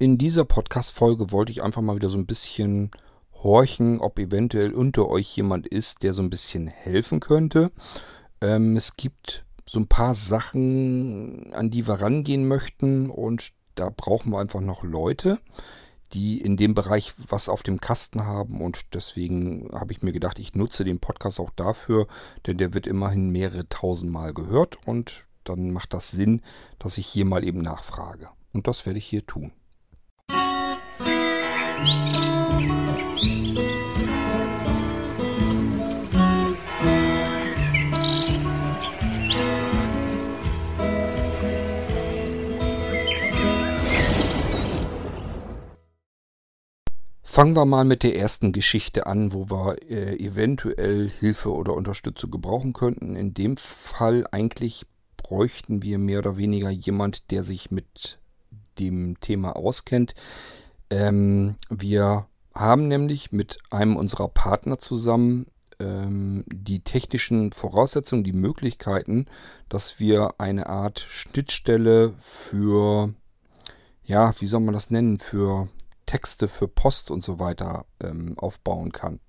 In dieser Podcast-Folge wollte ich einfach mal wieder so ein bisschen horchen, ob eventuell unter euch jemand ist, der so ein bisschen helfen könnte. Ähm, es gibt so ein paar Sachen, an die wir rangehen möchten und da brauchen wir einfach noch Leute, die in dem Bereich was auf dem Kasten haben und deswegen habe ich mir gedacht, ich nutze den Podcast auch dafür, denn der wird immerhin mehrere tausend Mal gehört und dann macht das Sinn, dass ich hier mal eben nachfrage. Und das werde ich hier tun. Fangen wir mal mit der ersten Geschichte an, wo wir äh, eventuell Hilfe oder Unterstützung gebrauchen könnten. In dem Fall eigentlich bräuchten wir mehr oder weniger jemand, der sich mit dem Thema auskennt. Ähm, wir haben nämlich mit einem unserer Partner zusammen ähm, die technischen Voraussetzungen, die Möglichkeiten, dass wir eine Art Schnittstelle für, ja, wie soll man das nennen, für Texte für Post und so weiter ähm, aufbauen kann.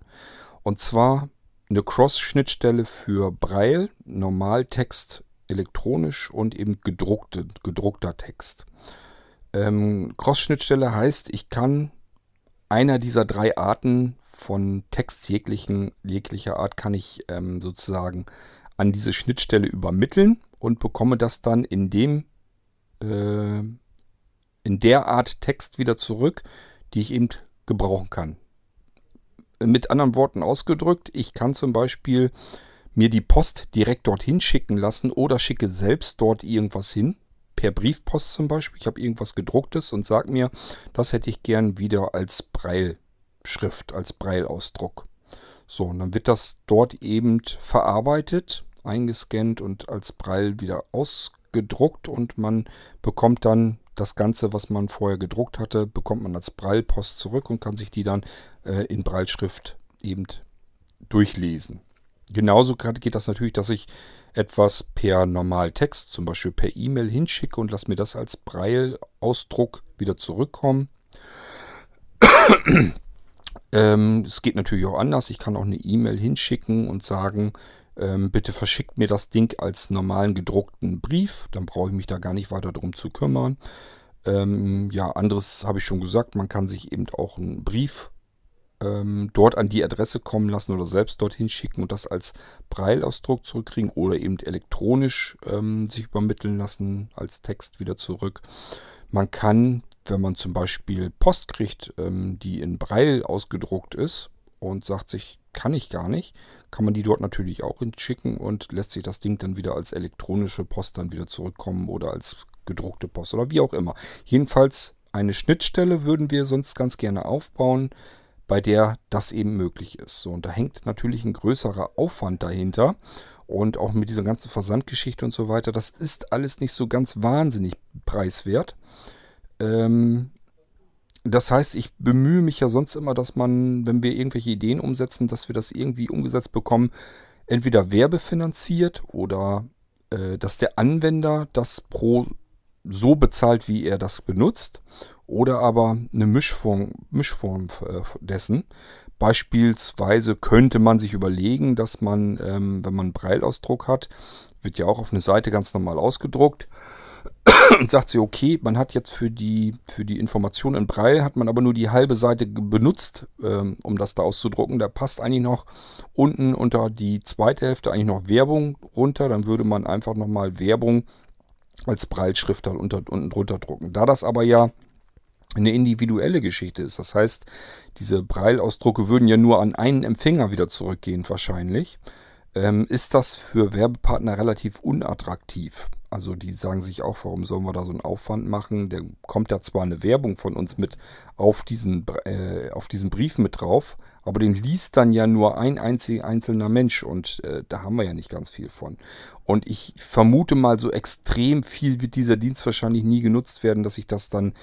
Und zwar eine Cross-Schnittstelle für Braille, Normaltext elektronisch und eben gedruckte, gedruckter Text. Ähm, Cross-Schnittstelle heißt, ich kann einer dieser drei Arten von Text jeglichen, jeglicher Art kann ich ähm, sozusagen an diese Schnittstelle übermitteln und bekomme das dann in dem äh, in der Art Text wieder zurück, die ich eben gebrauchen kann. Mit anderen Worten ausgedrückt, ich kann zum Beispiel mir die Post direkt dorthin schicken lassen oder schicke selbst dort irgendwas hin. Per Briefpost zum Beispiel. Ich habe irgendwas gedrucktes und sage mir, das hätte ich gern wieder als Breilschrift, als Breilausdruck. So, und dann wird das dort eben verarbeitet, eingescannt und als Breil wieder ausgedruckt und man bekommt dann das Ganze, was man vorher gedruckt hatte, bekommt man als Breilpost zurück und kann sich die dann äh, in Breilschrift eben durchlesen. Genauso geht das natürlich, dass ich etwas per Normaltext, zum Beispiel per E-Mail hinschicke und lasse mir das als Breilausdruck wieder zurückkommen. ähm, es geht natürlich auch anders. Ich kann auch eine E-Mail hinschicken und sagen, ähm, bitte verschickt mir das Ding als normalen gedruckten Brief. Dann brauche ich mich da gar nicht weiter drum zu kümmern. Ähm, ja, anderes habe ich schon gesagt. Man kann sich eben auch einen Brief ähm, dort an die Adresse kommen lassen oder selbst dorthin schicken und das als Breilausdruck zurückkriegen oder eben elektronisch ähm, sich übermitteln lassen als Text wieder zurück. Man kann, wenn man zum Beispiel Post kriegt, ähm, die in Breil ausgedruckt ist und sagt sich, kann ich gar nicht, kann man die dort natürlich auch hinschicken und lässt sich das Ding dann wieder als elektronische Post dann wieder zurückkommen oder als gedruckte Post oder wie auch immer. Jedenfalls eine Schnittstelle würden wir sonst ganz gerne aufbauen, bei der das eben möglich ist. So, und da hängt natürlich ein größerer Aufwand dahinter. Und auch mit dieser ganzen Versandgeschichte und so weiter, das ist alles nicht so ganz wahnsinnig preiswert. Ähm, das heißt, ich bemühe mich ja sonst immer, dass man, wenn wir irgendwelche Ideen umsetzen, dass wir das irgendwie umgesetzt bekommen, entweder werbefinanziert oder äh, dass der Anwender das pro so bezahlt, wie er das benutzt, oder aber eine Mischform, Mischform äh, dessen. Beispielsweise könnte man sich überlegen, dass man, ähm, wenn man einen Breilausdruck hat, wird ja auch auf eine Seite ganz normal ausgedruckt, und sagt sie, okay, man hat jetzt für die, für die Information in Braille, hat man aber nur die halbe Seite benutzt, ähm, um das da auszudrucken. Da passt eigentlich noch unten unter die zweite Hälfte eigentlich noch Werbung runter. Dann würde man einfach nochmal Werbung als Brailleschrift halt unter, unten drunter drucken. Da das aber ja eine individuelle Geschichte ist, das heißt, diese Braille-Ausdrucke würden ja nur an einen Empfänger wieder zurückgehen wahrscheinlich, ähm, ist das für Werbepartner relativ unattraktiv. Also die sagen sich auch, warum sollen wir da so einen Aufwand machen? Der kommt ja zwar eine Werbung von uns mit auf diesen, äh, auf diesen Brief mit drauf, aber den liest dann ja nur ein einzig, einzelner Mensch und äh, da haben wir ja nicht ganz viel von. Und ich vermute mal, so extrem viel wird dieser Dienst wahrscheinlich nie genutzt werden, dass sich das dann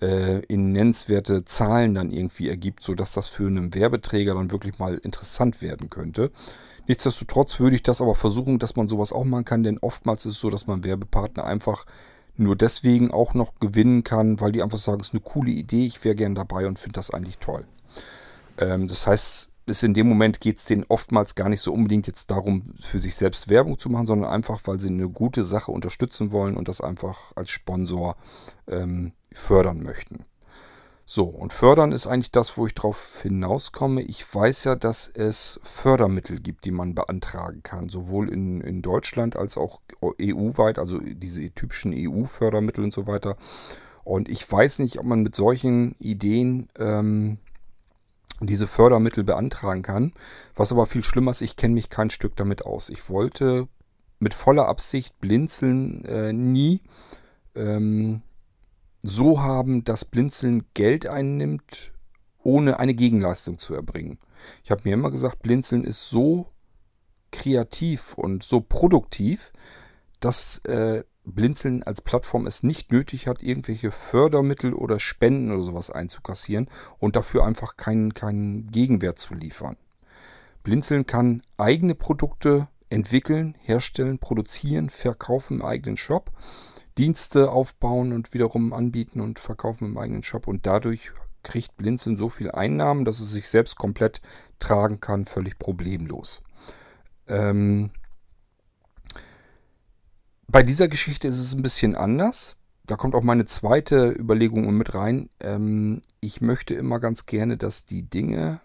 äh, in nennenswerte Zahlen dann irgendwie ergibt, sodass das für einen Werbeträger dann wirklich mal interessant werden könnte. Nichtsdestotrotz würde ich das aber versuchen, dass man sowas auch machen kann, denn oftmals ist es so, dass man Werbepartner einfach nur deswegen auch noch gewinnen kann, weil die einfach sagen, es ist eine coole Idee, ich wäre gern dabei und finde das eigentlich toll. Ähm, das heißt, ist in dem Moment geht es denen oftmals gar nicht so unbedingt jetzt darum, für sich selbst Werbung zu machen, sondern einfach, weil sie eine gute Sache unterstützen wollen und das einfach als Sponsor ähm, fördern möchten. So, und fördern ist eigentlich das, wo ich drauf hinauskomme. Ich weiß ja, dass es Fördermittel gibt, die man beantragen kann, sowohl in, in Deutschland als auch EU-weit, also diese typischen EU-Fördermittel und so weiter. Und ich weiß nicht, ob man mit solchen Ideen ähm, diese Fördermittel beantragen kann. Was aber viel schlimmer ist, ich kenne mich kein Stück damit aus. Ich wollte mit voller Absicht Blinzeln äh, nie ähm, so haben, dass Blinzeln Geld einnimmt, ohne eine Gegenleistung zu erbringen. Ich habe mir immer gesagt, Blinzeln ist so kreativ und so produktiv, dass äh, Blinzeln als Plattform es nicht nötig hat, irgendwelche Fördermittel oder Spenden oder sowas einzukassieren und dafür einfach keinen, keinen Gegenwert zu liefern. Blinzeln kann eigene Produkte entwickeln, herstellen, produzieren, verkaufen im eigenen Shop Dienste aufbauen und wiederum anbieten und verkaufen im eigenen Shop. Und dadurch kriegt Blinzeln so viel Einnahmen, dass es sich selbst komplett tragen kann, völlig problemlos. Ähm bei dieser Geschichte ist es ein bisschen anders. Da kommt auch meine zweite Überlegung mit rein. Ähm ich möchte immer ganz gerne, dass die Dinge,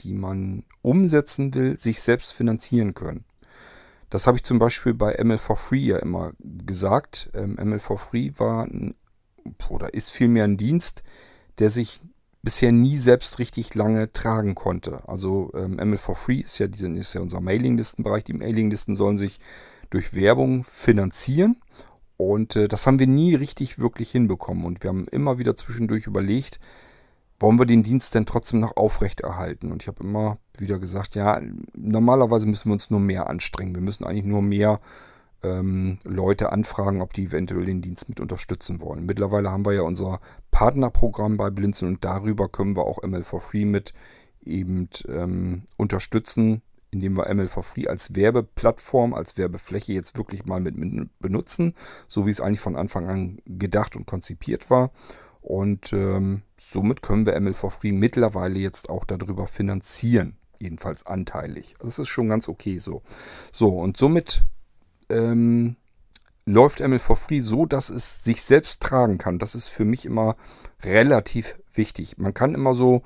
die man umsetzen will, sich selbst finanzieren können. Das habe ich zum Beispiel bei ML4Free ja immer gesagt. Ähm, ML4Free war ein, oder ist vielmehr ein Dienst, der sich bisher nie selbst richtig lange tragen konnte. Also ähm, ML4Free ist ja, diese, ist ja unser Mailinglistenbereich. Die Mailinglisten sollen sich durch Werbung finanzieren. Und äh, das haben wir nie richtig wirklich hinbekommen. Und wir haben immer wieder zwischendurch überlegt, wollen wir den Dienst denn trotzdem noch aufrechterhalten? Und ich habe immer wieder gesagt, ja, normalerweise müssen wir uns nur mehr anstrengen. Wir müssen eigentlich nur mehr ähm, Leute anfragen, ob die eventuell den Dienst mit unterstützen wollen. Mittlerweile haben wir ja unser Partnerprogramm bei Blinzeln und darüber können wir auch ML for Free mit eben ähm, unterstützen, indem wir ML for Free als Werbeplattform, als Werbefläche jetzt wirklich mal mit benutzen, so wie es eigentlich von Anfang an gedacht und konzipiert war. Und ähm, somit können wir ML for Free mittlerweile jetzt auch darüber finanzieren. Jedenfalls anteilig. Das ist schon ganz okay so. So, und somit ähm, läuft ML for Free so, dass es sich selbst tragen kann. Das ist für mich immer relativ wichtig. Man kann immer so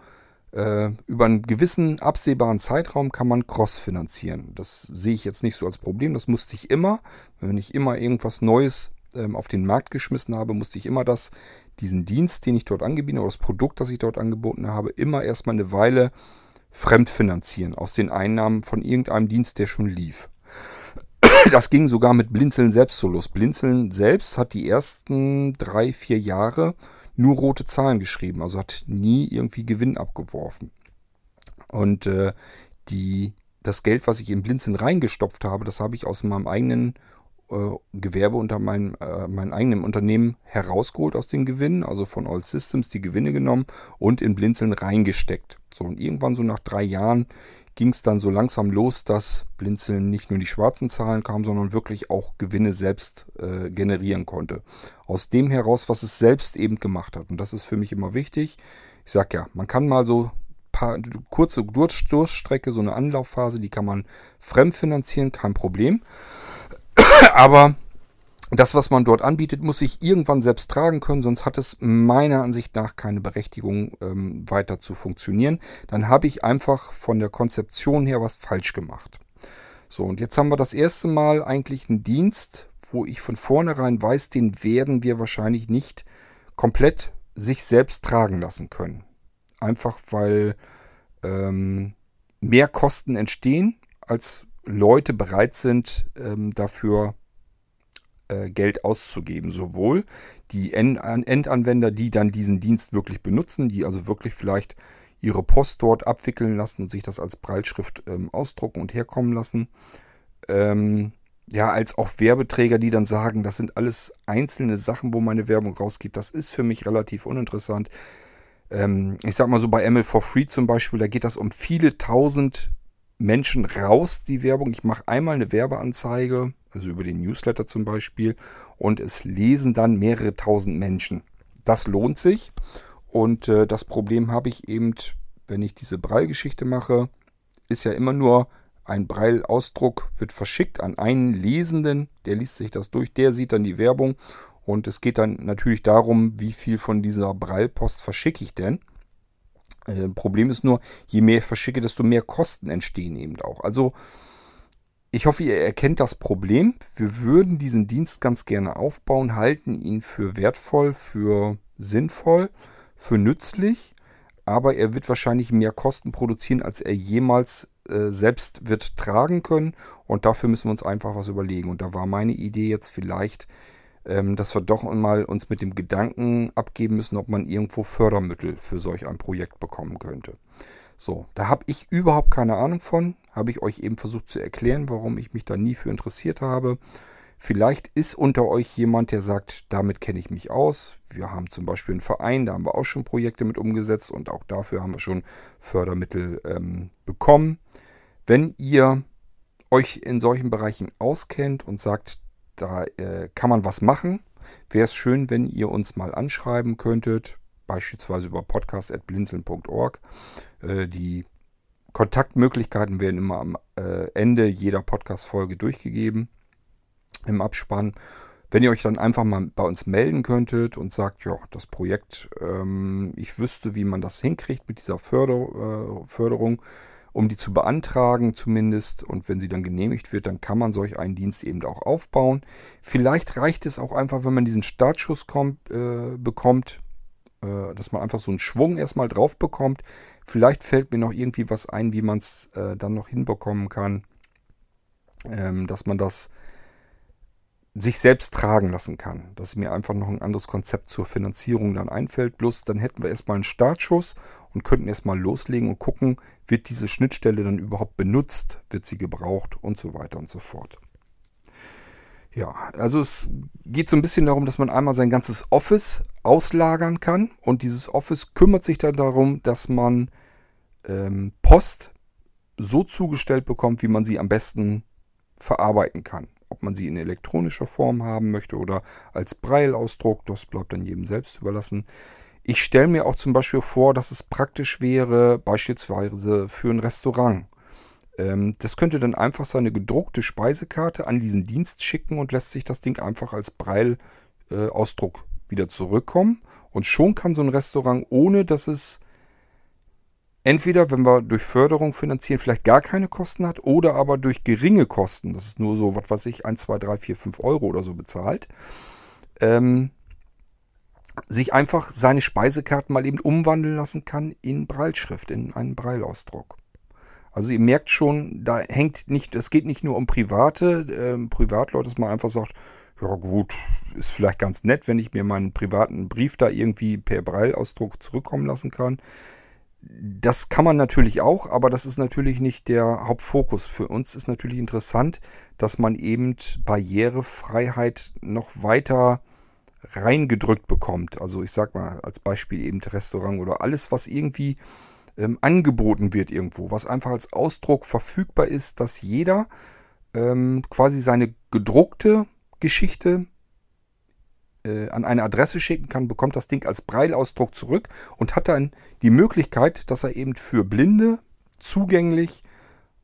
äh, über einen gewissen absehbaren Zeitraum kann man Cross finanzieren. Das sehe ich jetzt nicht so als Problem. Das musste ich immer. Wenn ich immer irgendwas Neues ähm, auf den Markt geschmissen habe, musste ich immer das, diesen Dienst, den ich dort angeboten habe, oder das Produkt, das ich dort angeboten habe, immer erstmal eine Weile fremdfinanzieren aus den Einnahmen von irgendeinem Dienst, der schon lief. Das ging sogar mit Blinzeln selbst so los. Blinzeln selbst hat die ersten drei, vier Jahre nur rote Zahlen geschrieben, also hat nie irgendwie Gewinn abgeworfen. Und äh, die, das Geld, was ich in Blinzeln reingestopft habe, das habe ich aus meinem eigenen Gewerbe unter meinem, äh, meinem eigenen Unternehmen herausgeholt aus den Gewinnen, also von All Systems die Gewinne genommen und in Blinzeln reingesteckt. So, und irgendwann so nach drei Jahren ging es dann so langsam los, dass Blinzeln nicht nur die schwarzen Zahlen kam, sondern wirklich auch Gewinne selbst äh, generieren konnte. Aus dem heraus, was es selbst eben gemacht hat. Und das ist für mich immer wichtig. Ich sag ja, man kann mal so paar, kurze Durchstrecke, so eine Anlaufphase, die kann man fremdfinanzieren, kein Problem. Aber das, was man dort anbietet, muss sich irgendwann selbst tragen können, sonst hat es meiner Ansicht nach keine Berechtigung, ähm, weiter zu funktionieren. Dann habe ich einfach von der Konzeption her was falsch gemacht. So, und jetzt haben wir das erste Mal eigentlich einen Dienst, wo ich von vornherein weiß, den werden wir wahrscheinlich nicht komplett sich selbst tragen lassen können. Einfach weil ähm, mehr Kosten entstehen, als Leute bereit sind, ähm, dafür äh, Geld auszugeben. Sowohl die Endanwender, die dann diesen Dienst wirklich benutzen, die also wirklich vielleicht ihre Post dort abwickeln lassen und sich das als Breitschrift ähm, ausdrucken und herkommen lassen. Ähm, ja, als auch Werbeträger, die dann sagen, das sind alles einzelne Sachen, wo meine Werbung rausgeht. Das ist für mich relativ uninteressant. Ähm, ich sag mal so bei ML for Free zum Beispiel, da geht das um viele tausend Menschen raus, die Werbung. Ich mache einmal eine Werbeanzeige also über den Newsletter zum Beispiel, und es lesen dann mehrere tausend Menschen. Das lohnt sich. Und äh, das Problem habe ich eben, wenn ich diese Breilgeschichte mache, ist ja immer nur ein Breilausdruck, wird verschickt an einen Lesenden, der liest sich das durch, der sieht dann die Werbung und es geht dann natürlich darum, wie viel von dieser Breilpost verschicke ich denn. Äh, Problem ist nur, je mehr ich verschicke, desto mehr Kosten entstehen eben auch. Also ich hoffe, ihr erkennt das Problem. Wir würden diesen Dienst ganz gerne aufbauen, halten ihn für wertvoll, für sinnvoll, für nützlich, aber er wird wahrscheinlich mehr Kosten produzieren, als er jemals äh, selbst wird tragen können. Und dafür müssen wir uns einfach was überlegen. Und da war meine Idee jetzt vielleicht, ähm, dass wir doch mal uns mit dem Gedanken abgeben müssen, ob man irgendwo Fördermittel für solch ein Projekt bekommen könnte. So, da habe ich überhaupt keine Ahnung von. Habe ich euch eben versucht zu erklären, warum ich mich da nie für interessiert habe. Vielleicht ist unter euch jemand, der sagt, damit kenne ich mich aus. Wir haben zum Beispiel einen Verein, da haben wir auch schon Projekte mit umgesetzt und auch dafür haben wir schon Fördermittel ähm, bekommen. Wenn ihr euch in solchen Bereichen auskennt und sagt, da äh, kann man was machen, wäre es schön, wenn ihr uns mal anschreiben könntet, beispielsweise über podcast.blinzeln.org. Äh, die Kontaktmöglichkeiten werden immer am äh, Ende jeder Podcast-Folge durchgegeben im Abspann. Wenn ihr euch dann einfach mal bei uns melden könntet und sagt, ja, das Projekt, ähm, ich wüsste, wie man das hinkriegt mit dieser Förder, äh, Förderung, um die zu beantragen zumindest. Und wenn sie dann genehmigt wird, dann kann man solch einen Dienst eben auch aufbauen. Vielleicht reicht es auch einfach, wenn man diesen Startschuss kommt, äh, bekommt, äh, dass man einfach so einen Schwung erstmal drauf bekommt. Vielleicht fällt mir noch irgendwie was ein, wie man es äh, dann noch hinbekommen kann, ähm, dass man das sich selbst tragen lassen kann. Dass mir einfach noch ein anderes Konzept zur Finanzierung dann einfällt. Bloß dann hätten wir erstmal einen Startschuss und könnten erstmal loslegen und gucken, wird diese Schnittstelle dann überhaupt benutzt, wird sie gebraucht und so weiter und so fort. Ja, also es geht so ein bisschen darum, dass man einmal sein ganzes Office auslagern kann und dieses Office kümmert sich dann darum, dass man ähm, Post so zugestellt bekommt, wie man sie am besten verarbeiten kann. Ob man sie in elektronischer Form haben möchte oder als Breilausdruck, das bleibt dann jedem selbst überlassen. Ich stelle mir auch zum Beispiel vor, dass es praktisch wäre, beispielsweise für ein Restaurant. Ähm, das könnte dann einfach seine gedruckte Speisekarte an diesen Dienst schicken und lässt sich das Ding einfach als Breilausdruck äh, wieder zurückkommen. Und schon kann so ein Restaurant, ohne dass es entweder, wenn wir durch Förderung finanzieren, vielleicht gar keine Kosten hat oder aber durch geringe Kosten, das ist nur so, was weiß ich, 1, 2, 3, 4, 5 Euro oder so bezahlt, ähm, sich einfach seine Speisekarten mal eben umwandeln lassen kann in Breilschrift, in einen Breilausdruck. Also ihr merkt schon, da hängt nicht, es geht nicht nur um private, ähm, Privatleute, dass man einfach sagt, ja gut, ist vielleicht ganz nett, wenn ich mir meinen privaten Brief da irgendwie per Breilausdruck zurückkommen lassen kann. Das kann man natürlich auch, aber das ist natürlich nicht der Hauptfokus. Für uns ist natürlich interessant, dass man eben Barrierefreiheit noch weiter reingedrückt bekommt. Also ich sag mal als Beispiel eben Restaurant oder alles, was irgendwie ähm, angeboten wird irgendwo, was einfach als Ausdruck verfügbar ist, dass jeder ähm, quasi seine gedruckte Geschichte äh, an eine Adresse schicken kann, bekommt das Ding als Breilausdruck zurück und hat dann die Möglichkeit, dass er eben für Blinde zugänglich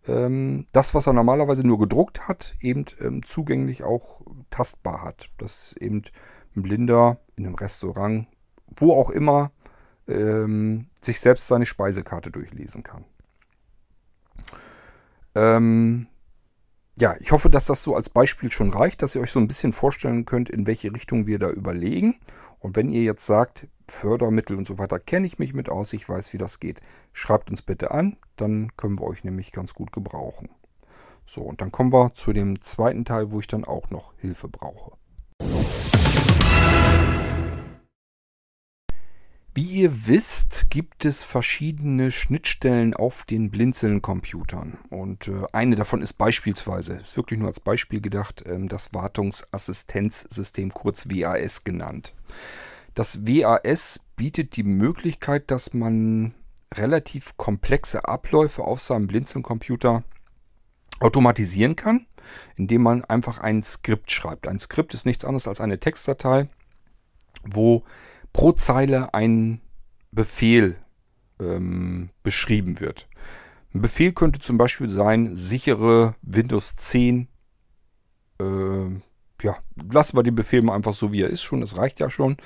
ähm, das, was er normalerweise nur gedruckt hat, eben ähm, zugänglich auch tastbar hat. Dass eben ein Blinder in einem Restaurant, wo auch immer, ähm, sich selbst seine Speisekarte durchlesen kann. Ähm, ja, ich hoffe, dass das so als Beispiel schon reicht, dass ihr euch so ein bisschen vorstellen könnt, in welche Richtung wir da überlegen. Und wenn ihr jetzt sagt, Fördermittel und so weiter, kenne ich mich mit aus, ich weiß, wie das geht, schreibt uns bitte an, dann können wir euch nämlich ganz gut gebrauchen. So, und dann kommen wir zu dem zweiten Teil, wo ich dann auch noch Hilfe brauche. Wie ihr wisst, gibt es verschiedene Schnittstellen auf den Blinzeln-Computern. Und äh, eine davon ist beispielsweise, ist wirklich nur als Beispiel gedacht, ähm, das Wartungsassistenzsystem, kurz WAS genannt. Das WAS bietet die Möglichkeit, dass man relativ komplexe Abläufe auf seinem Blinzeln-Computer automatisieren kann, indem man einfach ein Skript schreibt. Ein Skript ist nichts anderes als eine Textdatei, wo pro Zeile ein Befehl ähm, beschrieben wird. Ein Befehl könnte zum Beispiel sein, sichere Windows 10. Äh, ja, lassen wir den Befehl mal einfach so, wie er ist schon. Das reicht ja schon.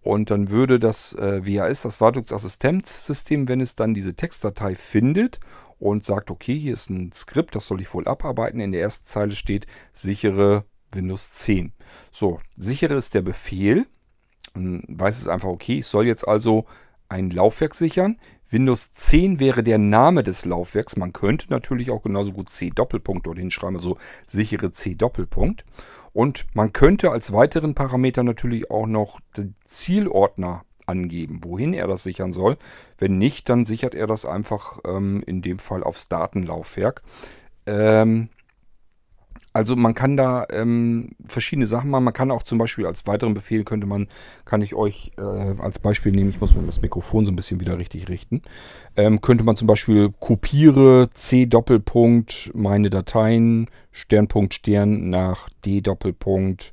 Und dann würde das äh, WAS, das Wartungsassistenzsystem, wenn es dann diese Textdatei findet und sagt, okay, hier ist ein Skript, das soll ich wohl abarbeiten. In der ersten Zeile steht sichere Windows 10. So, sichere ist der Befehl. Weiß es einfach, okay, ich soll jetzt also ein Laufwerk sichern. Windows 10 wäre der Name des Laufwerks. Man könnte natürlich auch genauso gut C Doppelpunkt dort hinschreiben, also sichere C Doppelpunkt. Und man könnte als weiteren Parameter natürlich auch noch den Zielordner angeben, wohin er das sichern soll. Wenn nicht, dann sichert er das einfach ähm, in dem Fall aufs Datenlaufwerk. Ähm, also man kann da ähm, verschiedene Sachen machen. Man kann auch zum Beispiel als weiteren Befehl könnte man, kann ich euch äh, als Beispiel nehmen, ich muss mir das Mikrofon so ein bisschen wieder richtig richten. Ähm, könnte man zum Beispiel kopiere C Doppelpunkt meine Dateien Sternpunkt Stern nach D Doppelpunkt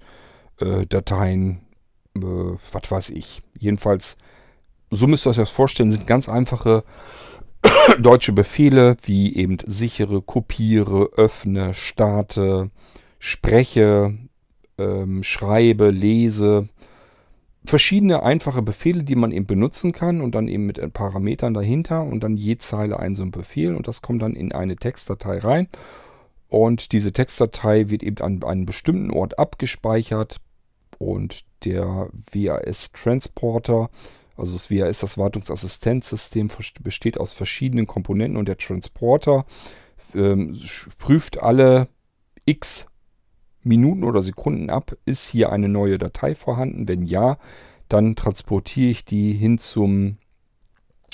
äh, Dateien, äh, was weiß ich. Jedenfalls, so müsst ihr euch das vorstellen, sind ganz einfache deutsche Befehle wie eben sichere, kopiere, öffne, starte, spreche, ähm, schreibe, lese. Verschiedene einfache Befehle, die man eben benutzen kann und dann eben mit Parametern dahinter und dann je Zeile ein so ein Befehl und das kommt dann in eine Textdatei rein. Und diese Textdatei wird eben an einem bestimmten Ort abgespeichert und der WAS-Transporter also das VHS, das Wartungsassistenzsystem, besteht aus verschiedenen Komponenten und der Transporter ähm, prüft alle x Minuten oder Sekunden ab, ist hier eine neue Datei vorhanden. Wenn ja, dann transportiere ich die hin zum,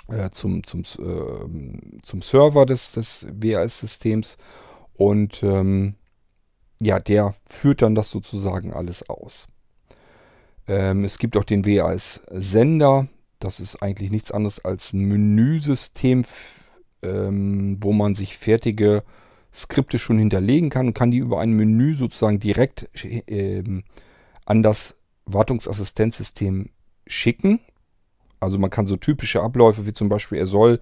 äh, zum, zum, äh, zum Server des, des WAS-Systems und ähm, ja, der führt dann das sozusagen alles aus. Ähm, es gibt auch den WAS-Sender. Das ist eigentlich nichts anderes als ein Menüsystem, ähm, wo man sich fertige Skripte schon hinterlegen kann und kann die über ein Menü sozusagen direkt ähm, an das Wartungsassistenzsystem schicken. Also man kann so typische Abläufe wie zum Beispiel, er soll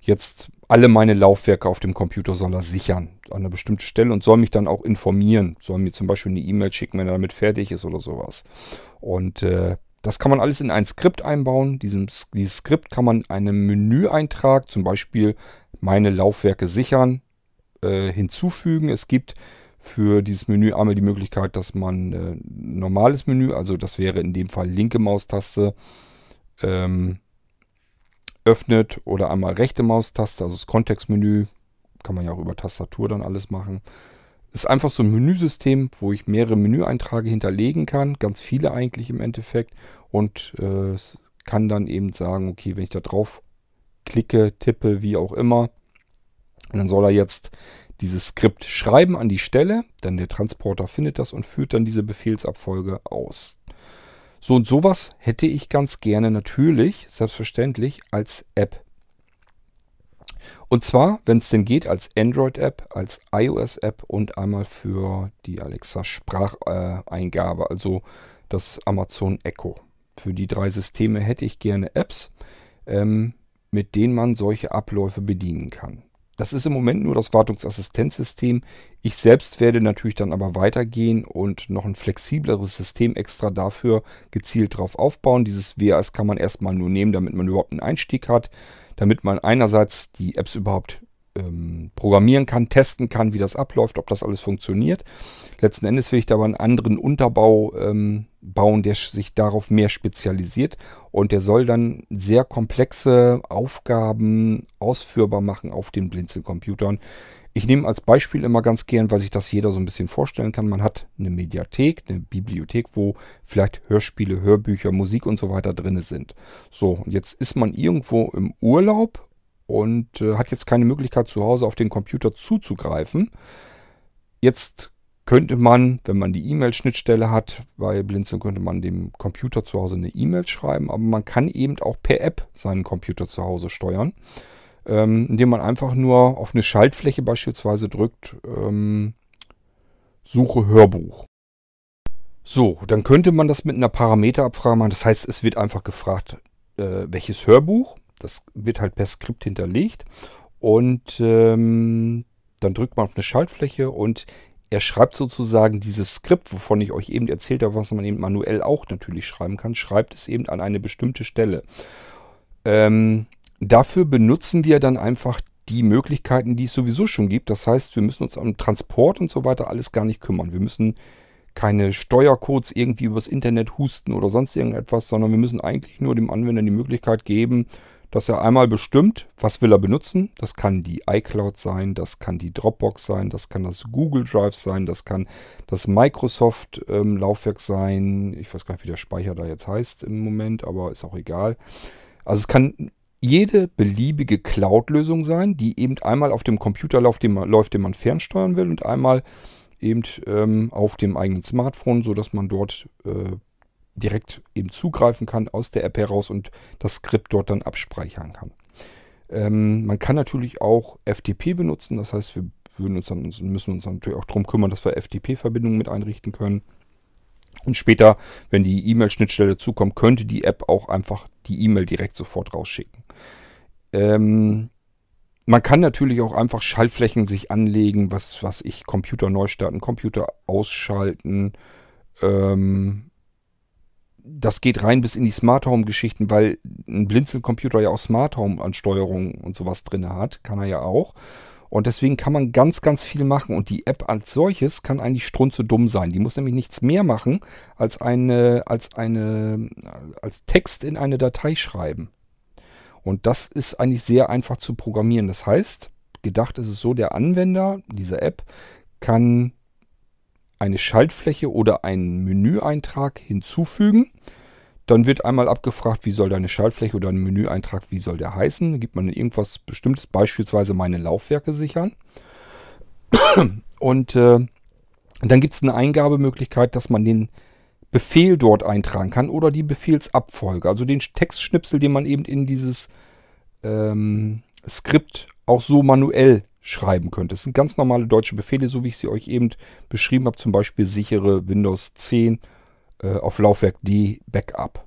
jetzt alle meine Laufwerke auf dem Computer soll er sichern an einer bestimmten Stelle und soll mich dann auch informieren. Soll mir zum Beispiel eine E-Mail schicken, wenn er damit fertig ist oder sowas. Und äh, das kann man alles in ein Skript einbauen. Diesem, dieses Skript kann man einem Menüeintrag, zum Beispiel meine Laufwerke sichern, äh, hinzufügen. Es gibt für dieses Menü einmal die Möglichkeit, dass man äh, normales Menü, also das wäre in dem Fall linke Maustaste, ähm, öffnet oder einmal rechte Maustaste, also das Kontextmenü, kann man ja auch über Tastatur dann alles machen. Ist einfach so ein Menüsystem, wo ich mehrere Menüeinträge hinterlegen kann, ganz viele eigentlich im Endeffekt und äh, kann dann eben sagen, okay, wenn ich da drauf klicke, tippe, wie auch immer, dann soll er jetzt dieses Skript schreiben an die Stelle, dann der Transporter findet das und führt dann diese Befehlsabfolge aus. So und sowas hätte ich ganz gerne natürlich, selbstverständlich, als App. Und zwar, wenn es denn geht, als Android-App, als iOS-App und einmal für die Alexa Spracheingabe, äh, also das Amazon Echo. Für die drei Systeme hätte ich gerne Apps, ähm, mit denen man solche Abläufe bedienen kann. Das ist im Moment nur das Wartungsassistenzsystem. Ich selbst werde natürlich dann aber weitergehen und noch ein flexibleres System extra dafür gezielt drauf aufbauen. Dieses WAS kann man erstmal nur nehmen, damit man überhaupt einen Einstieg hat, damit man einerseits die Apps überhaupt ähm, programmieren kann, testen kann, wie das abläuft, ob das alles funktioniert. Letzten Endes will ich da aber einen anderen Unterbau ähm, bauen, der sich darauf mehr spezialisiert und der soll dann sehr komplexe Aufgaben ausführbar machen auf den Blinzelcomputern. Ich nehme als Beispiel immer ganz gern, weil sich das jeder so ein bisschen vorstellen kann. Man hat eine Mediathek, eine Bibliothek, wo vielleicht Hörspiele, Hörbücher, Musik und so weiter drin sind. So, und jetzt ist man irgendwo im Urlaub und äh, hat jetzt keine Möglichkeit zu Hause auf den Computer zuzugreifen. Jetzt könnte man, wenn man die E-Mail-Schnittstelle hat, bei Blinzeln könnte man dem Computer zu Hause eine E-Mail schreiben, aber man kann eben auch per App seinen Computer zu Hause steuern. Ähm, indem man einfach nur auf eine Schaltfläche beispielsweise drückt, ähm, Suche Hörbuch. So, dann könnte man das mit einer Parameterabfrage machen. Das heißt, es wird einfach gefragt, äh, welches Hörbuch. Das wird halt per Skript hinterlegt. Und ähm, dann drückt man auf eine Schaltfläche und er schreibt sozusagen dieses Skript, wovon ich euch eben erzählt habe, was man eben manuell auch natürlich schreiben kann, schreibt es eben an eine bestimmte Stelle. Ähm, dafür benutzen wir dann einfach die Möglichkeiten, die es sowieso schon gibt. Das heißt, wir müssen uns am Transport und so weiter alles gar nicht kümmern. Wir müssen keine Steuercodes irgendwie übers Internet husten oder sonst irgendetwas, sondern wir müssen eigentlich nur dem Anwender die Möglichkeit geben, dass er einmal bestimmt, was will er benutzen. Das kann die iCloud sein, das kann die Dropbox sein, das kann das Google Drive sein, das kann das Microsoft-Laufwerk ähm, sein. Ich weiß gar nicht, wie der Speicher da jetzt heißt im Moment, aber ist auch egal. Also es kann jede beliebige Cloud-Lösung sein, die eben einmal auf dem Computer läuft, den man, läuft, den man fernsteuern will und einmal eben ähm, auf dem eigenen Smartphone, sodass man dort äh, direkt eben zugreifen kann aus der App heraus und das Skript dort dann abspeichern kann. Ähm, man kann natürlich auch FTP benutzen, das heißt, wir uns dann, müssen uns natürlich auch darum kümmern, dass wir FTP-Verbindungen mit einrichten können. Und später, wenn die E-Mail-Schnittstelle zukommt, könnte die App auch einfach die E-Mail direkt sofort rausschicken. Ähm, man kann natürlich auch einfach Schaltflächen sich anlegen, was, was ich, Computer neu starten, Computer ausschalten, ähm, das geht rein bis in die Smart Home Geschichten, weil ein Blinzeln-Computer ja auch Smart Home Ansteuerung und sowas drin hat, kann er ja auch. Und deswegen kann man ganz, ganz viel machen. Und die App als solches kann eigentlich strunze dumm sein. Die muss nämlich nichts mehr machen, als eine, als eine, als Text in eine Datei schreiben. Und das ist eigentlich sehr einfach zu programmieren. Das heißt, gedacht ist es so, der Anwender dieser App kann eine Schaltfläche oder einen Menüeintrag hinzufügen. Dann wird einmal abgefragt, wie soll deine Schaltfläche oder ein Menüeintrag, wie soll der heißen. Da gibt man irgendwas Bestimmtes, beispielsweise meine Laufwerke sichern. Und äh, dann gibt es eine Eingabemöglichkeit, dass man den Befehl dort eintragen kann oder die Befehlsabfolge. Also den Textschnipsel, den man eben in dieses ähm, Skript auch so manuell schreiben könnte. Das sind ganz normale deutsche Befehle, so wie ich sie euch eben beschrieben habe. Zum Beispiel sichere Windows 10 äh, auf Laufwerk D Backup.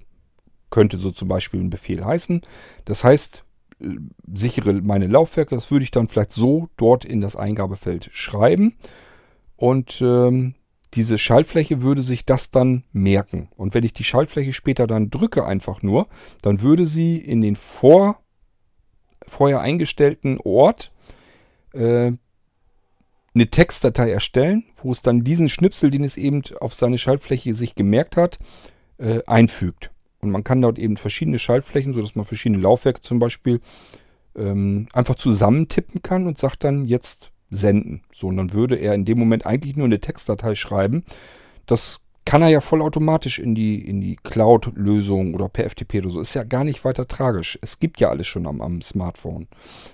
Könnte so zum Beispiel ein Befehl heißen. Das heißt, äh, sichere meine Laufwerke. Das würde ich dann vielleicht so dort in das Eingabefeld schreiben. Und ähm, diese Schaltfläche würde sich das dann merken. Und wenn ich die Schaltfläche später dann drücke einfach nur, dann würde sie in den vor, vorher eingestellten Ort äh, eine Textdatei erstellen, wo es dann diesen Schnipsel, den es eben auf seine Schaltfläche sich gemerkt hat, äh, einfügt. Und man kann dort eben verschiedene Schaltflächen, sodass man verschiedene Laufwerke zum Beispiel ähm, einfach zusammentippen kann und sagt dann jetzt senden. So, und dann würde er in dem Moment eigentlich nur eine Textdatei schreiben. Das kann er ja vollautomatisch in die, in die Cloud-Lösung oder per FTP oder so. Ist ja gar nicht weiter tragisch. Es gibt ja alles schon am, am Smartphone.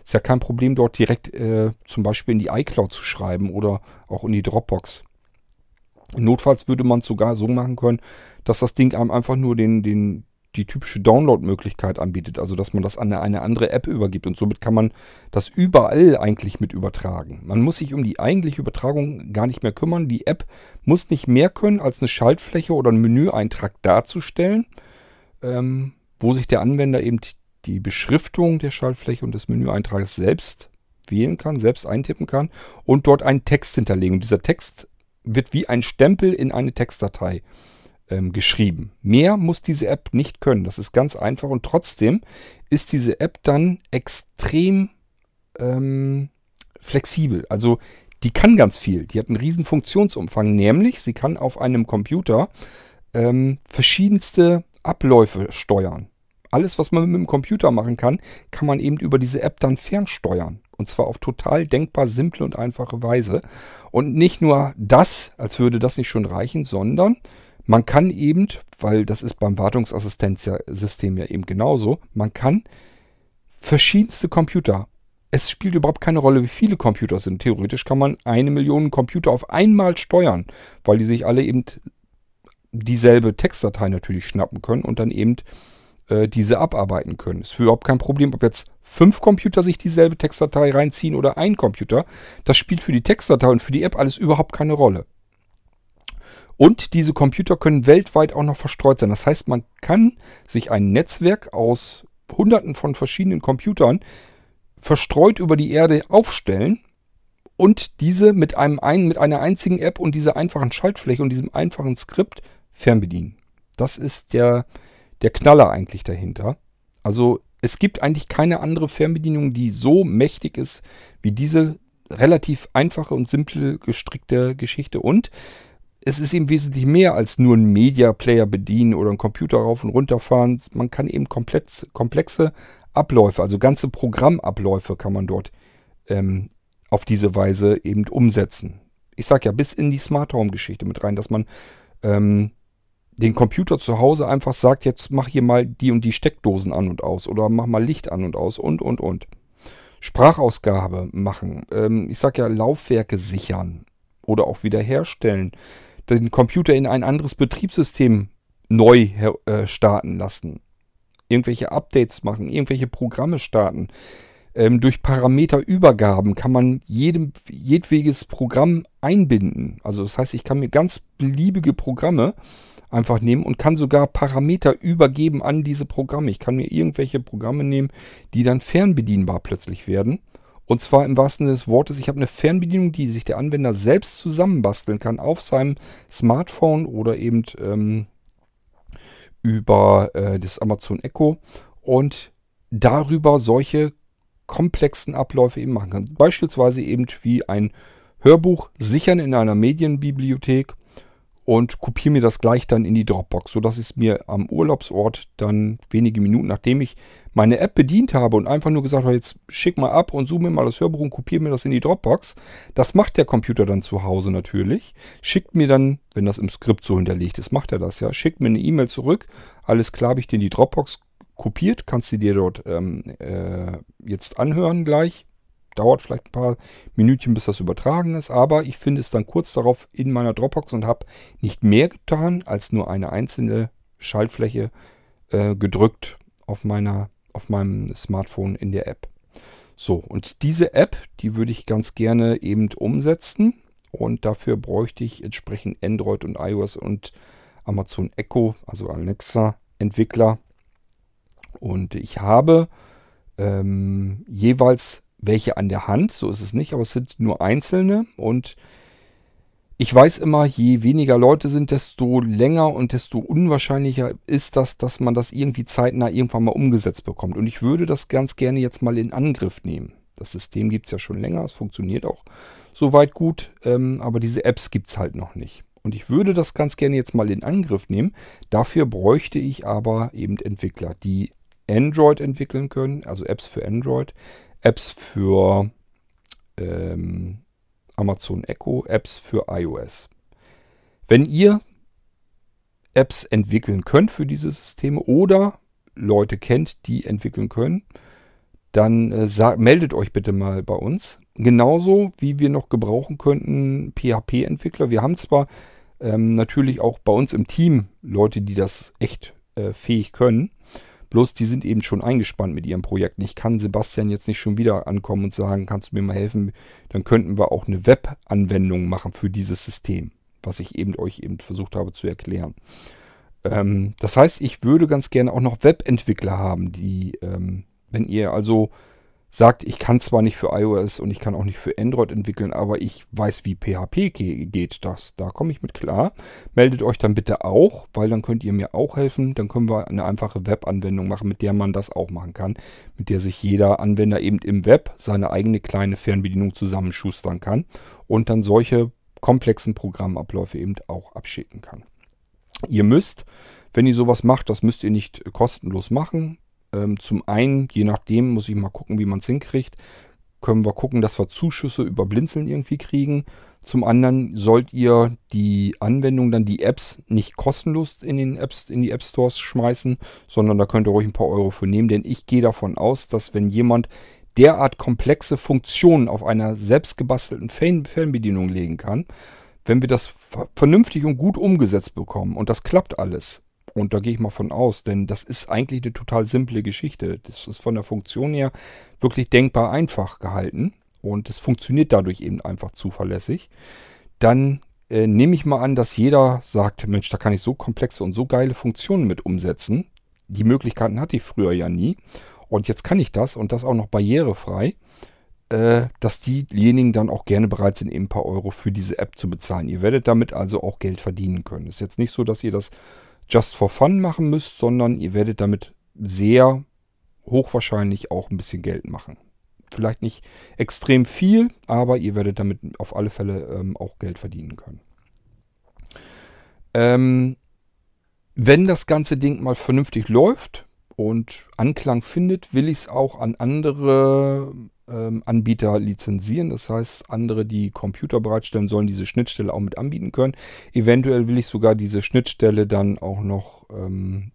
Ist ja kein Problem, dort direkt äh, zum Beispiel in die iCloud zu schreiben oder auch in die Dropbox. Notfalls würde man es sogar so machen können, dass das Ding einem einfach nur den, den, die typische Download-Möglichkeit anbietet, also dass man das an eine andere App übergibt und somit kann man das überall eigentlich mit übertragen. Man muss sich um die eigentliche Übertragung gar nicht mehr kümmern. Die App muss nicht mehr können, als eine Schaltfläche oder einen Menüeintrag darzustellen, ähm, wo sich der Anwender eben die Beschriftung der Schaltfläche und des Menüeintrages selbst wählen kann, selbst eintippen kann und dort einen Text hinterlegen. Und dieser Text wird wie ein Stempel in eine Textdatei ähm, geschrieben. Mehr muss diese App nicht können. Das ist ganz einfach und trotzdem ist diese App dann extrem ähm, flexibel. Also die kann ganz viel. Die hat einen riesen Funktionsumfang, nämlich sie kann auf einem Computer ähm, verschiedenste Abläufe steuern. Alles, was man mit dem Computer machen kann, kann man eben über diese App dann fernsteuern. Und zwar auf total denkbar simple und einfache Weise. Und nicht nur das, als würde das nicht schon reichen, sondern man kann eben, weil das ist beim Wartungsassistenzsystem ja eben genauso, man kann verschiedenste Computer. Es spielt überhaupt keine Rolle, wie viele Computer es sind. Theoretisch kann man eine Million Computer auf einmal steuern, weil die sich alle eben dieselbe Textdatei natürlich schnappen können und dann eben äh, diese abarbeiten können. Ist für überhaupt kein Problem, ob jetzt fünf Computer sich dieselbe Textdatei reinziehen oder ein Computer. Das spielt für die Textdatei und für die App alles überhaupt keine Rolle. Und diese Computer können weltweit auch noch verstreut sein. Das heißt, man kann sich ein Netzwerk aus hunderten von verschiedenen Computern verstreut über die Erde aufstellen und diese mit, einem ein, mit einer einzigen App und dieser einfachen Schaltfläche und diesem einfachen Skript fernbedienen. Das ist der, der Knaller eigentlich dahinter. Also es gibt eigentlich keine andere Fernbedienung, die so mächtig ist wie diese relativ einfache und simple gestrickte Geschichte. Und es ist eben wesentlich mehr als nur ein Media Player bedienen oder einen Computer rauf und runter fahren. Man kann eben komplett, komplexe Abläufe, also ganze Programmabläufe kann man dort ähm, auf diese Weise eben umsetzen. Ich sage ja bis in die Smart Home Geschichte mit rein, dass man ähm, den Computer zu Hause einfach sagt, jetzt mach hier mal die und die Steckdosen an und aus oder mach mal Licht an und aus und und und. Sprachausgabe machen. Ähm, ich sage ja Laufwerke sichern oder auch wiederherstellen. Den Computer in ein anderes Betriebssystem neu äh, starten lassen. Irgendwelche Updates machen, irgendwelche Programme starten. Ähm, durch Parameterübergaben kann man jedem, jedwedes Programm einbinden. Also das heißt, ich kann mir ganz beliebige Programme einfach nehmen und kann sogar Parameter übergeben an diese Programme. Ich kann mir irgendwelche Programme nehmen, die dann fernbedienbar plötzlich werden. Und zwar im wahrsten Sinne des Wortes, ich habe eine Fernbedienung, die sich der Anwender selbst zusammenbasteln kann auf seinem Smartphone oder eben ähm, über äh, das Amazon Echo und darüber solche komplexen Abläufe eben machen kann. Beispielsweise eben wie ein Hörbuch sichern in einer Medienbibliothek und kopiere mir das gleich dann in die Dropbox, sodass ich es mir am Urlaubsort dann wenige Minuten, nachdem ich meine App bedient habe und einfach nur gesagt habe, jetzt schick mal ab und zoome mir mal das Hörbuch und kopiere mir das in die Dropbox. Das macht der Computer dann zu Hause natürlich. Schickt mir dann, wenn das im Skript so hinterlegt ist, macht er das ja, schickt mir eine E-Mail zurück. Alles klar, habe ich dir in die Dropbox kopiert, kannst du dir dort ähm, äh, jetzt anhören gleich dauert vielleicht ein paar Minütchen, bis das übertragen ist, aber ich finde es dann kurz darauf in meiner Dropbox und habe nicht mehr getan, als nur eine einzelne Schaltfläche äh, gedrückt auf, meiner, auf meinem Smartphone in der App. So, und diese App, die würde ich ganz gerne eben umsetzen und dafür bräuchte ich entsprechend Android und iOS und Amazon Echo, also Alexa Entwickler. Und ich habe ähm, jeweils welche an der Hand, so ist es nicht, aber es sind nur einzelne und ich weiß immer, je weniger Leute sind, desto länger und desto unwahrscheinlicher ist das, dass man das irgendwie zeitnah irgendwann mal umgesetzt bekommt. Und ich würde das ganz gerne jetzt mal in Angriff nehmen. Das System gibt es ja schon länger, es funktioniert auch soweit gut, ähm, aber diese Apps gibt es halt noch nicht. Und ich würde das ganz gerne jetzt mal in Angriff nehmen. Dafür bräuchte ich aber eben Entwickler, die Android entwickeln können, also Apps für Android, Apps für ähm, Amazon Echo, Apps für iOS. Wenn ihr Apps entwickeln könnt für diese Systeme oder Leute kennt, die entwickeln können, dann äh, sag, meldet euch bitte mal bei uns. Genauso wie wir noch gebrauchen könnten PHP-Entwickler. Wir haben zwar ähm, natürlich auch bei uns im Team Leute, die das echt äh, fähig können. Bloß die sind eben schon eingespannt mit ihren Projekten. Ich kann Sebastian jetzt nicht schon wieder ankommen und sagen, kannst du mir mal helfen? Dann könnten wir auch eine Web-Anwendung machen für dieses System, was ich eben euch eben versucht habe zu erklären. Ähm, das heißt, ich würde ganz gerne auch noch Webentwickler haben, die, ähm, wenn ihr also sagt, ich kann zwar nicht für iOS und ich kann auch nicht für Android entwickeln, aber ich weiß, wie PHP geht, das, da komme ich mit klar. Meldet euch dann bitte auch, weil dann könnt ihr mir auch helfen. Dann können wir eine einfache Webanwendung machen, mit der man das auch machen kann, mit der sich jeder Anwender eben im Web seine eigene kleine Fernbedienung zusammenschustern kann und dann solche komplexen Programmabläufe eben auch abschicken kann. Ihr müsst, wenn ihr sowas macht, das müsst ihr nicht kostenlos machen. Ähm, zum einen, je nachdem, muss ich mal gucken, wie man es hinkriegt, können wir gucken, dass wir Zuschüsse über Blinzeln irgendwie kriegen. Zum anderen sollt ihr die Anwendung, dann die Apps nicht kostenlos in den Apps, in die App Stores schmeißen, sondern da könnt ihr ruhig ein paar Euro für nehmen, denn ich gehe davon aus, dass wenn jemand derart komplexe Funktionen auf einer selbstgebastelten Fernbedienung legen kann, wenn wir das vernünftig und gut umgesetzt bekommen und das klappt alles, Und da gehe ich mal von aus, denn das ist eigentlich eine total simple Geschichte. Das ist von der Funktion her wirklich denkbar einfach gehalten und es funktioniert dadurch eben einfach zuverlässig. Dann äh, nehme ich mal an, dass jeder sagt, Mensch, da kann ich so komplexe und so geile Funktionen mit umsetzen. Die Möglichkeiten hatte ich früher ja nie. Und jetzt kann ich das und das auch noch barrierefrei, äh, dass diejenigen dann auch gerne bereit sind, eben ein paar Euro für diese App zu bezahlen. Ihr werdet damit also auch Geld verdienen können. Ist jetzt nicht so, dass ihr das just for fun machen müsst, sondern ihr werdet damit sehr hochwahrscheinlich auch ein bisschen Geld machen. Vielleicht nicht extrem viel, aber ihr werdet damit auf alle Fälle ähm, auch Geld verdienen können. Ähm, wenn das ganze Ding mal vernünftig läuft und Anklang findet, will ich es auch an andere ähm, Anbieter lizenzieren. Das heißt, andere, die Computer bereitstellen, sollen diese Schnittstelle auch mit anbieten können. Eventuell will ich sogar diese Schnittstelle dann auch noch ähm,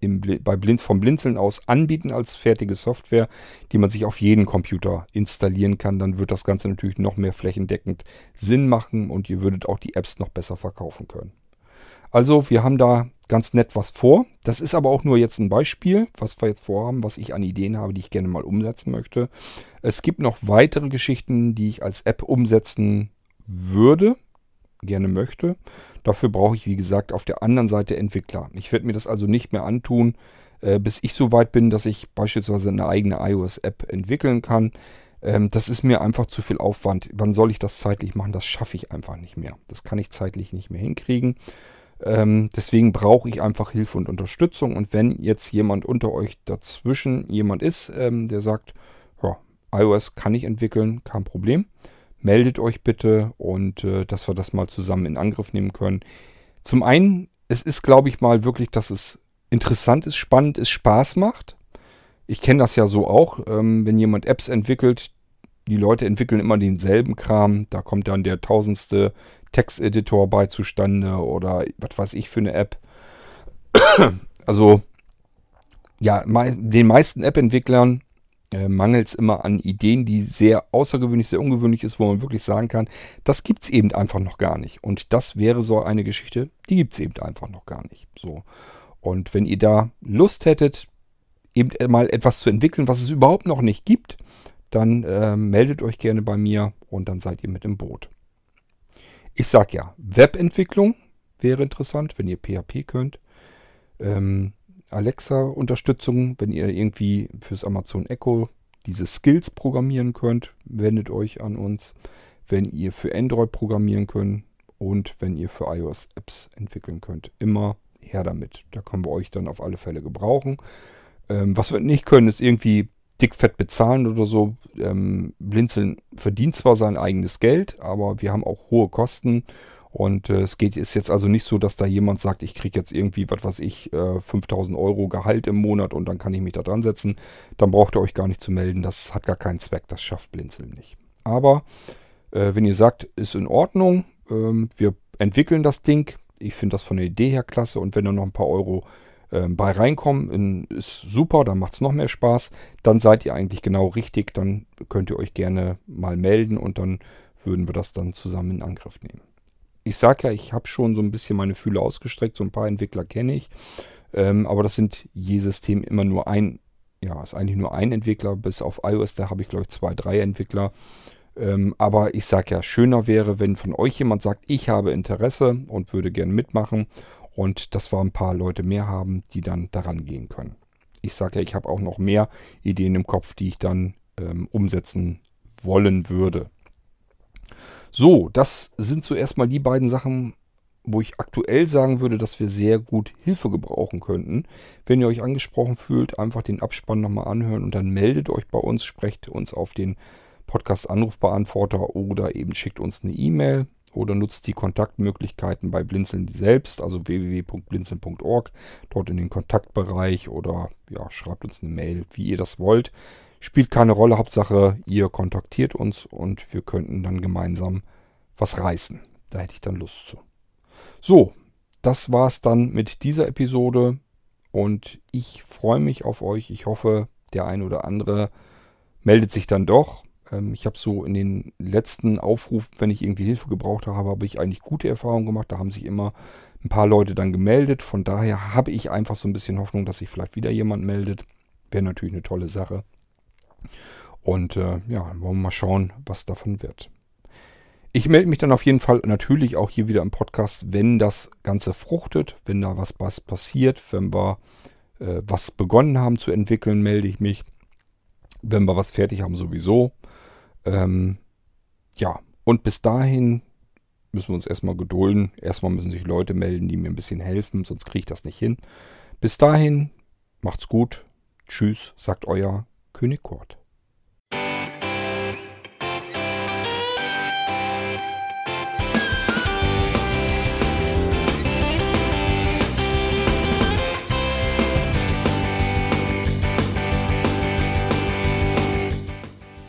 im, bei Blind, vom Blinzeln aus anbieten als fertige Software, die man sich auf jeden Computer installieren kann. Dann wird das Ganze natürlich noch mehr flächendeckend Sinn machen und ihr würdet auch die Apps noch besser verkaufen können. Also wir haben da ganz nett was vor. Das ist aber auch nur jetzt ein Beispiel, was wir jetzt vorhaben, was ich an Ideen habe, die ich gerne mal umsetzen möchte. Es gibt noch weitere Geschichten, die ich als App umsetzen würde, gerne möchte. Dafür brauche ich, wie gesagt, auf der anderen Seite Entwickler. Ich werde mir das also nicht mehr antun, äh, bis ich so weit bin, dass ich beispielsweise eine eigene iOS-App entwickeln kann. Ähm, das ist mir einfach zu viel Aufwand. Wann soll ich das zeitlich machen? Das schaffe ich einfach nicht mehr. Das kann ich zeitlich nicht mehr hinkriegen. Ähm, deswegen brauche ich einfach Hilfe und Unterstützung. Und wenn jetzt jemand unter euch dazwischen jemand ist, ähm, der sagt, iOS kann ich entwickeln, kein Problem, meldet euch bitte und äh, dass wir das mal zusammen in Angriff nehmen können. Zum einen, es ist, glaube ich, mal wirklich, dass es interessant ist, spannend ist, Spaß macht. Ich kenne das ja so auch, ähm, wenn jemand Apps entwickelt, die Leute entwickeln immer denselben Kram. Da kommt dann der tausendste Texteditor bei zustande oder was weiß ich für eine App. Also ja, den meisten App-Entwicklern äh, mangelt es immer an Ideen, die sehr außergewöhnlich, sehr ungewöhnlich ist, wo man wirklich sagen kann, das gibt es eben einfach noch gar nicht. Und das wäre so eine Geschichte, die gibt es eben einfach noch gar nicht. So. Und wenn ihr da Lust hättet, eben mal etwas zu entwickeln, was es überhaupt noch nicht gibt, dann äh, meldet euch gerne bei mir und dann seid ihr mit im Boot. Ich sag ja, Webentwicklung wäre interessant, wenn ihr PHP könnt. Ähm, Alexa-Unterstützung, wenn ihr irgendwie fürs Amazon Echo diese Skills programmieren könnt, wendet euch an uns. Wenn ihr für Android programmieren könnt und wenn ihr für iOS Apps entwickeln könnt, immer her damit. Da können wir euch dann auf alle Fälle gebrauchen. Ähm, was wir nicht können, ist irgendwie dickfett bezahlen oder so. Ähm, Blinzeln verdient zwar sein eigenes Geld, aber wir haben auch hohe Kosten. Und äh, es geht ist jetzt also nicht so, dass da jemand sagt, ich kriege jetzt irgendwie, was weiß ich, äh, 5000 Euro Gehalt im Monat und dann kann ich mich da dran setzen. Dann braucht ihr euch gar nicht zu melden. Das hat gar keinen Zweck. Das schafft Blinzeln nicht. Aber äh, wenn ihr sagt, ist in Ordnung, ähm, wir entwickeln das Ding. Ich finde das von der Idee her klasse. Und wenn ihr noch ein paar Euro äh, bei reinkommen, in, ist super, dann macht es noch mehr Spaß. Dann seid ihr eigentlich genau richtig, dann könnt ihr euch gerne mal melden und dann würden wir das dann zusammen in Angriff nehmen. Ich sage ja, ich habe schon so ein bisschen meine Fühle ausgestreckt, so ein paar Entwickler kenne ich, ähm, aber das sind je System immer nur ein, ja, ist eigentlich nur ein Entwickler, bis auf iOS, da habe ich glaube ich zwei, drei Entwickler. Ähm, aber ich sage ja, schöner wäre, wenn von euch jemand sagt, ich habe Interesse und würde gerne mitmachen und dass wir ein paar Leute mehr haben, die dann daran gehen können. Ich sage ja, ich habe auch noch mehr Ideen im Kopf, die ich dann ähm, umsetzen wollen würde. So, das sind zuerst mal die beiden Sachen, wo ich aktuell sagen würde, dass wir sehr gut Hilfe gebrauchen könnten. Wenn ihr euch angesprochen fühlt, einfach den Abspann nochmal anhören und dann meldet euch bei uns, sprecht uns auf den Podcast Anrufbeantworter oder eben schickt uns eine E-Mail oder nutzt die Kontaktmöglichkeiten bei Blinzeln selbst, also www.blinzeln.org, dort in den Kontaktbereich oder ja, schreibt uns eine Mail, wie ihr das wollt. Spielt keine Rolle, Hauptsache ihr kontaktiert uns und wir könnten dann gemeinsam was reißen. Da hätte ich dann Lust zu. So, das war's dann mit dieser Episode und ich freue mich auf euch. Ich hoffe, der ein oder andere meldet sich dann doch Ähm, ich habe so in den letzten Aufrufen, wenn ich irgendwie Hilfe gebraucht habe, habe ich eigentlich gute Erfahrungen gemacht. Da haben sich immer ein paar Leute dann gemeldet. Von daher habe ich einfach so ein bisschen Hoffnung, dass sich vielleicht wieder jemand meldet. Wäre natürlich eine tolle Sache. Und äh, ja, wollen wir mal schauen, was davon wird. Ich melde mich dann auf jeden Fall natürlich auch hier wieder im Podcast, wenn das Ganze fruchtet, wenn da was, was passiert, wenn wir äh, was begonnen haben zu entwickeln, melde ich mich. Wenn wir was fertig haben, sowieso. Ähm, ja, und bis dahin müssen wir uns erstmal gedulden. Erstmal müssen sich Leute melden, die mir ein bisschen helfen, sonst kriege ich das nicht hin. Bis dahin, macht's gut. Tschüss, sagt euer König Kurt.